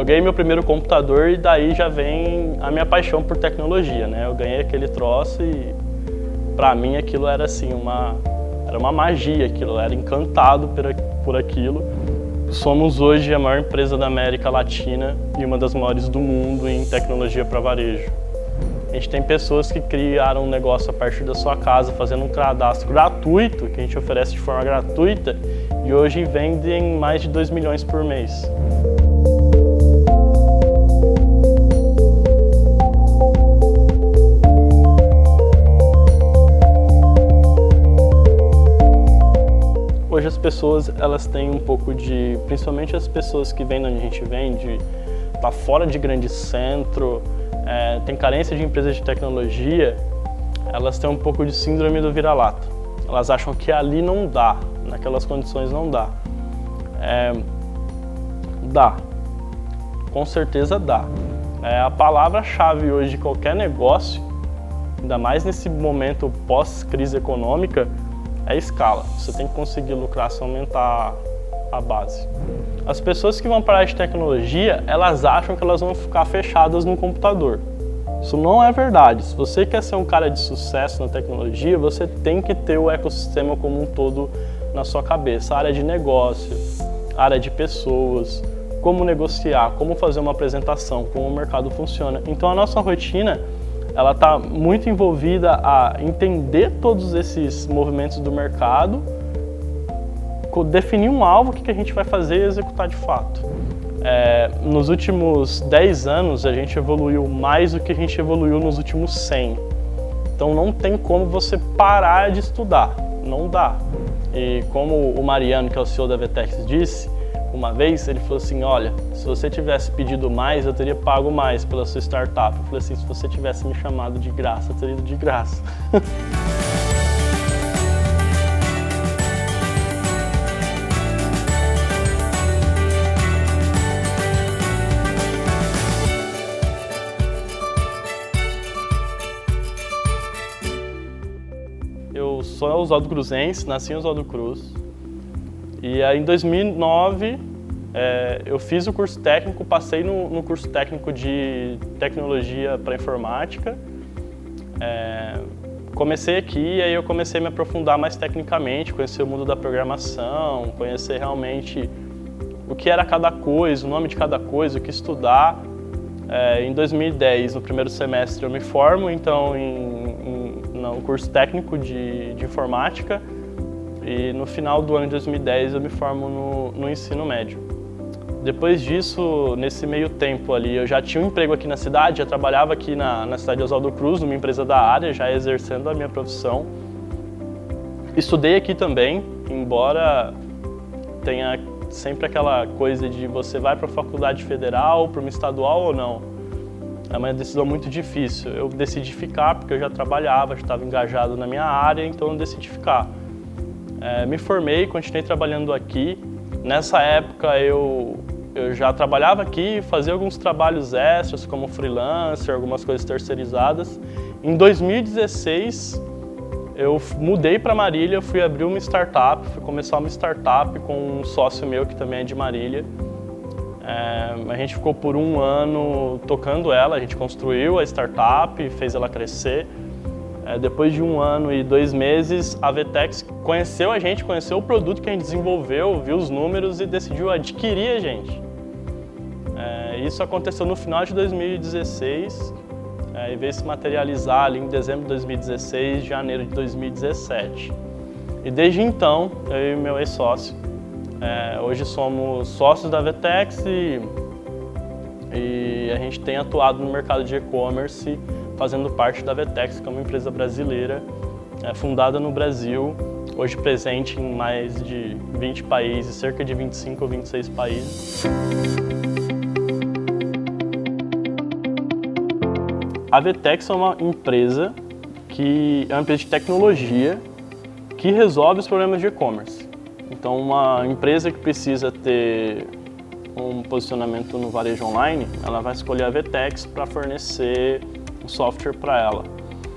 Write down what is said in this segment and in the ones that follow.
eu ganhei meu primeiro computador e daí já vem a minha paixão por tecnologia, né? Eu ganhei aquele troço e para mim aquilo era assim uma era uma magia, aquilo eu era encantado por, por aquilo. Somos hoje a maior empresa da América Latina e uma das maiores do mundo em tecnologia para varejo. A gente tem pessoas que criaram um negócio a partir da sua casa, fazendo um cadastro gratuito, que a gente oferece de forma gratuita, e hoje vendem mais de 2 milhões por mês. Pessoas elas têm um pouco de, principalmente as pessoas que vêm onde a gente vende, tá fora de grande centro, é, tem carência de empresas de tecnologia, elas têm um pouco de síndrome do vira-lata. Elas acham que ali não dá, naquelas condições não dá. É, dá, com certeza dá. É, a palavra-chave hoje de qualquer negócio, ainda mais nesse momento pós-crise econômica, é escala. Você tem que conseguir lucrar se aumentar a base. As pessoas que vão para a área de tecnologia, elas acham que elas vão ficar fechadas no computador. Isso não é verdade. Se você quer ser um cara de sucesso na tecnologia, você tem que ter o ecossistema como um todo na sua cabeça. A área de negócio, área de pessoas, como negociar, como fazer uma apresentação, como o mercado funciona. Então a nossa rotina ela está muito envolvida a entender todos esses movimentos do mercado definir um alvo, o que a gente vai fazer e executar de fato. É, nos últimos 10 anos, a gente evoluiu mais do que a gente evoluiu nos últimos 100. Então não tem como você parar de estudar, não dá. E como o Mariano, que é o CEO da Vetex, disse, uma vez ele falou assim, olha, se você tivesse pedido mais, eu teria pago mais pela sua startup. Eu falei assim, se você tivesse me chamado de graça, eu teria ido de graça. sou Oswaldo Cruzense, nasci em Oswaldo Cruz. E aí em 2009 é, eu fiz o curso técnico, passei no, no curso técnico de tecnologia para informática. É, comecei aqui e aí eu comecei a me aprofundar mais tecnicamente, conhecer o mundo da programação, conhecer realmente o que era cada coisa, o nome de cada coisa, o que estudar. É, em 2010, no primeiro semestre, eu me formo, então em, em no curso técnico de, de informática e no final do ano de 2010 eu me formo no, no ensino médio. Depois disso, nesse meio tempo ali, eu já tinha um emprego aqui na cidade, já trabalhava aqui na, na cidade de Oswaldo Cruz, numa empresa da área, já exercendo a minha profissão. Estudei aqui também, embora tenha sempre aquela coisa de você vai para a faculdade federal, para uma estadual ou não. É uma decisão muito difícil. Eu decidi ficar porque eu já trabalhava, já estava engajado na minha área, então eu decidi ficar. É, me formei, continuei trabalhando aqui. Nessa época eu, eu já trabalhava aqui, fazia alguns trabalhos extras como freelancer, algumas coisas terceirizadas. Em 2016 eu mudei para Marília, fui abrir uma startup, fui começar uma startup com um sócio meu que também é de Marília. É, a gente ficou por um ano tocando ela, a gente construiu a startup, fez ela crescer. É, depois de um ano e dois meses, a Vetex conheceu a gente, conheceu o produto que a gente desenvolveu, viu os números e decidiu adquirir a gente. É, isso aconteceu no final de 2016 é, e veio se materializar ali em dezembro de 2016, janeiro de 2017. E desde então, eu e meu ex-sócio, é, hoje somos sócios da Vetex e, e, a gente tem atuado no mercado de e-commerce, fazendo parte da Vetex, que é uma empresa brasileira é, fundada no Brasil, hoje presente em mais de 20 países, cerca de 25 ou 26 países. A Vetex é uma empresa que é uma empresa de tecnologia que resolve os problemas de e-commerce. Então, uma empresa que precisa ter um posicionamento no varejo online, ela vai escolher a Vtex para fornecer um software para ela.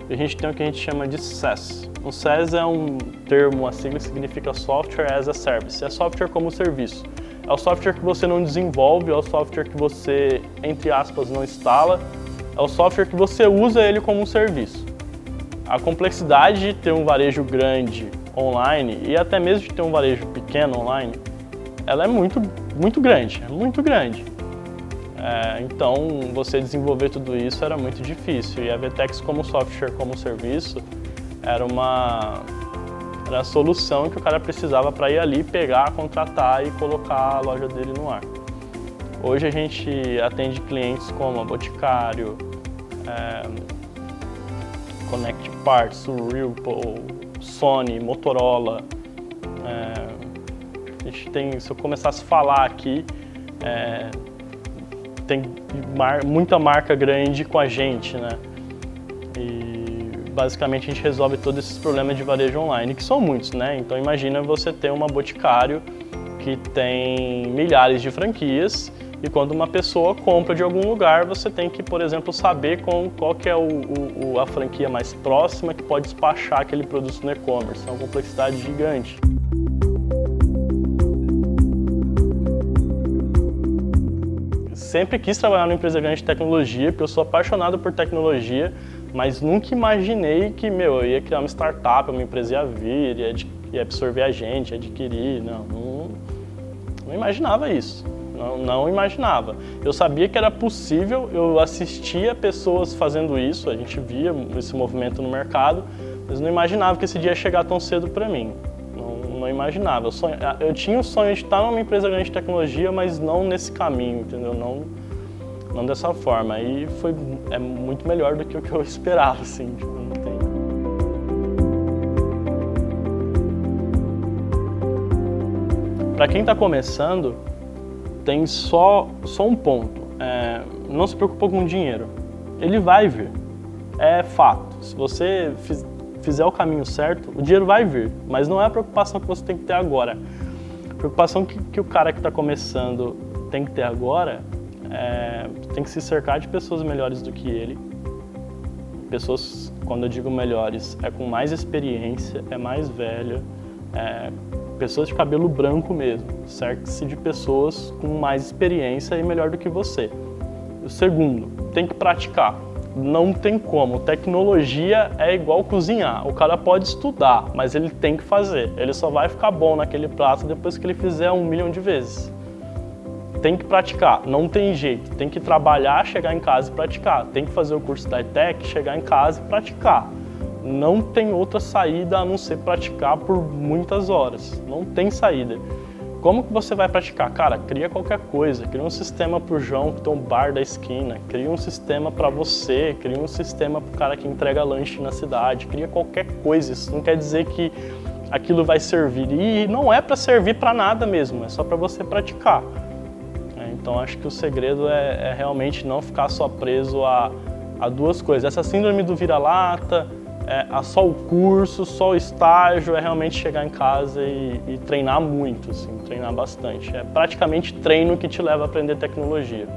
A gente tem o que a gente chama de SaaS. O SaaS é um termo, a sigla significa Software as a Service, é software como serviço. É o software que você não desenvolve, é o software que você, entre aspas, não instala, é o software que você usa ele como um serviço. A complexidade de ter um varejo grande online e até mesmo de ter um varejo pequeno online, ela é muito, muito grande, é muito grande. É, então, você desenvolver tudo isso era muito difícil e a Vtex como software, como serviço, era uma era a solução que o cara precisava para ir ali, pegar, contratar e colocar a loja dele no ar. Hoje a gente atende clientes como a Boticário, é, Connect Parts, Whirlpool, Sony, Motorola. É, a gente tem, se eu começasse a falar aqui, é, tem mar, muita marca grande com a gente, né? E basicamente a gente resolve todos esses problemas de varejo online, que são muitos, né? Então imagina você ter uma Boticário que tem milhares de franquias e quando uma pessoa compra de algum lugar, você tem que, por exemplo, saber com, qual que é o, o, a franquia mais próxima que pode despachar aquele produto no e-commerce. É uma complexidade gigante. Sempre quis trabalhar numa empresa grande de tecnologia, porque eu sou apaixonado por tecnologia, mas nunca imaginei que, meu, eu ia criar uma startup, uma empresa ia vir, ia, ia absorver a gente, ia adquirir. Não, não, não imaginava isso. Não, não, imaginava. Eu sabia que era possível, eu assistia pessoas fazendo isso, a gente via esse movimento no mercado, mas não imaginava que esse dia ia chegar tão cedo para mim. Não, imaginava. Eu, eu, tinha o sonho de estar numa empresa grande de tecnologia, mas não nesse caminho, entendeu? Não, não dessa forma. E foi é muito melhor do que o que eu esperava, assim. Tipo, não tem... Para quem está começando, tem só, só um ponto. É, não se preocupa com dinheiro. Ele vai vir. É fato. Se você fizer o caminho certo, o dinheiro vai vir. Mas não é a preocupação que você tem que ter agora. A preocupação que, que o cara que está começando tem que ter agora é, tem que se cercar de pessoas melhores do que ele. Pessoas, quando eu digo melhores, é com mais experiência, é mais velha, é, pessoas de cabelo branco mesmo. Cerque-se de pessoas com mais experiência e melhor do que você. O segundo, tem que praticar. Não tem como. Tecnologia é igual cozinhar. O cara pode estudar, mas ele tem que fazer. Ele só vai ficar bom naquele prato depois que ele fizer um milhão de vezes. Tem que praticar, não tem jeito. Tem que trabalhar, chegar em casa e praticar. Tem que fazer o curso da ETEC, chegar em casa e praticar não tem outra saída a não ser praticar por muitas horas. Não tem saída. Como que você vai praticar? Cara, cria qualquer coisa. Cria um sistema para o João que tem um bar da esquina. Cria um sistema para você. Cria um sistema para o cara que entrega lanche na cidade. Cria qualquer coisa. Isso não quer dizer que aquilo vai servir. E não é para servir para nada mesmo. É só para você praticar. É, então acho que o segredo é, é, realmente não ficar só preso a, a duas coisas. Essa síndrome do vira-lata é, só o curso, só o estágio, é realmente chegar em casa e, e, treinar muito, assim, treinar bastante. É praticamente treino que te leva a aprender tecnologia.